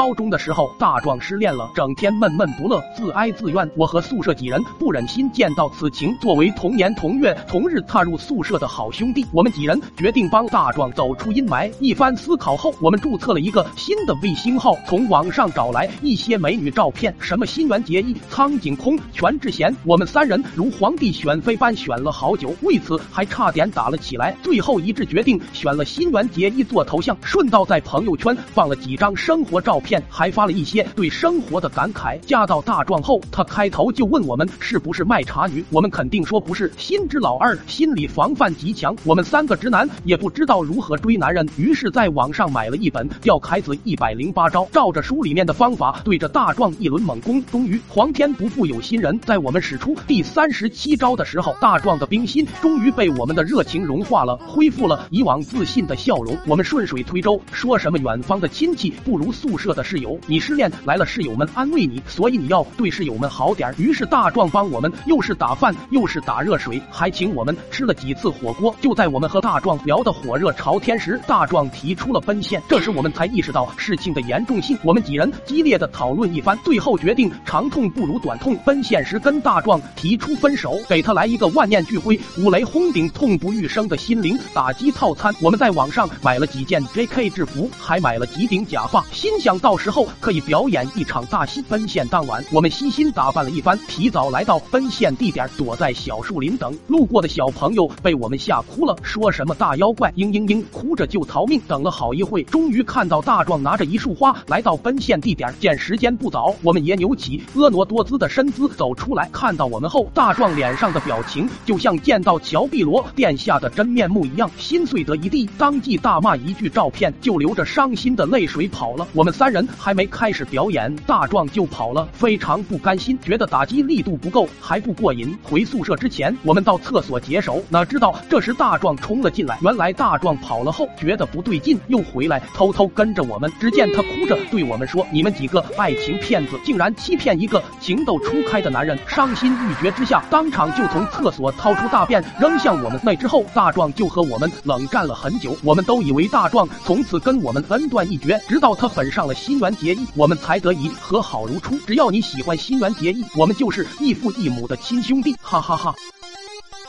高中的时候，大壮失恋了，整天闷闷不乐，自哀自怨。我和宿舍几人不忍心见到此情，作为同年同月同日踏入宿舍的好兄弟，我们几人决定帮大壮走出阴霾。一番思考后，我们注册了一个新的微信号，从网上找来一些美女照片，什么新垣结衣、苍井空、全智贤，我们三人如皇帝选妃般选了好久，为此还差点打了起来。最后一致决定选了新垣结衣做头像，顺道在朋友圈放了几张生活照片，还发了一些对生活的感慨。嫁到大壮后，他开头就问我们是不是卖茶女，我们肯定说不是。心知老二心理防范极强，我们三个直男也不知道如何追男人，于是在网上买了一本《钓凯子一百零八招》，照着书里面的方法对着大壮一轮猛攻。终于，皇天不负有心人，在我们使出第三十七招的时候，大壮的冰心终于被我们的热情融化了，恢复了以往自信的笑容。我们顺水推舟，说什么远方的亲戚不如宿舍的室友，你失恋来了，室友们安慰你，所以你要对室友们好点。于是大壮帮我们又是打饭又是打热水，还请我们吃了几次火锅。就在我们和大壮聊得火热朝天时，大壮提出了奔现，这时我们才意识到事情的严重性。我们几人激烈的讨论一番，最后决定长痛不如短痛，奔现时跟大壮提出分手，给他来一个万念俱灰、五雷轰顶、痛不欲生的心灵打击套餐。我们在网上买了几件 J.K. 制服，还买了几顶假发，心想到时候可以表演一场大戏。奔现当晚，我们悉心打扮了一番，提早来到奔现地点，躲在小树林等。路过的小朋友被我们吓哭了，说什么大妖怪，嘤嘤嘤，哭着就逃命。等了好一会，终于看到大壮拿着一束花来到奔现地点。见时间不早，我们也扭起婀娜多姿的身姿走出来。看到我们后，大壮脸上的表情就像见到乔碧罗殿下的真面目一样，心碎得一地，当即大骂一句，照片就流着伤心的泪水跑了。我们三人还没开始表演，大壮就跑了，非常不甘心，觉得打击力度不够，还不过瘾。回宿舍之前，我们到厕所解手，哪知道这时大壮冲了进来。原来大壮跑了后觉得不对劲，又回来偷偷跟着我们。只见他哭着对我们说：“你们几个爱情骗子，竟然欺骗一个情窦初开的男人！”伤心欲绝之下，当场就从厕所掏出大便扔向我们。那之后，大壮就和我们冷战了很久。我们都以为大壮从此跟我们恩断义绝，直到他粉上了新垣结义，我们才得以和好如初。只要你喜欢新垣结义，我们就是异父异母的亲兄弟，哈哈哈。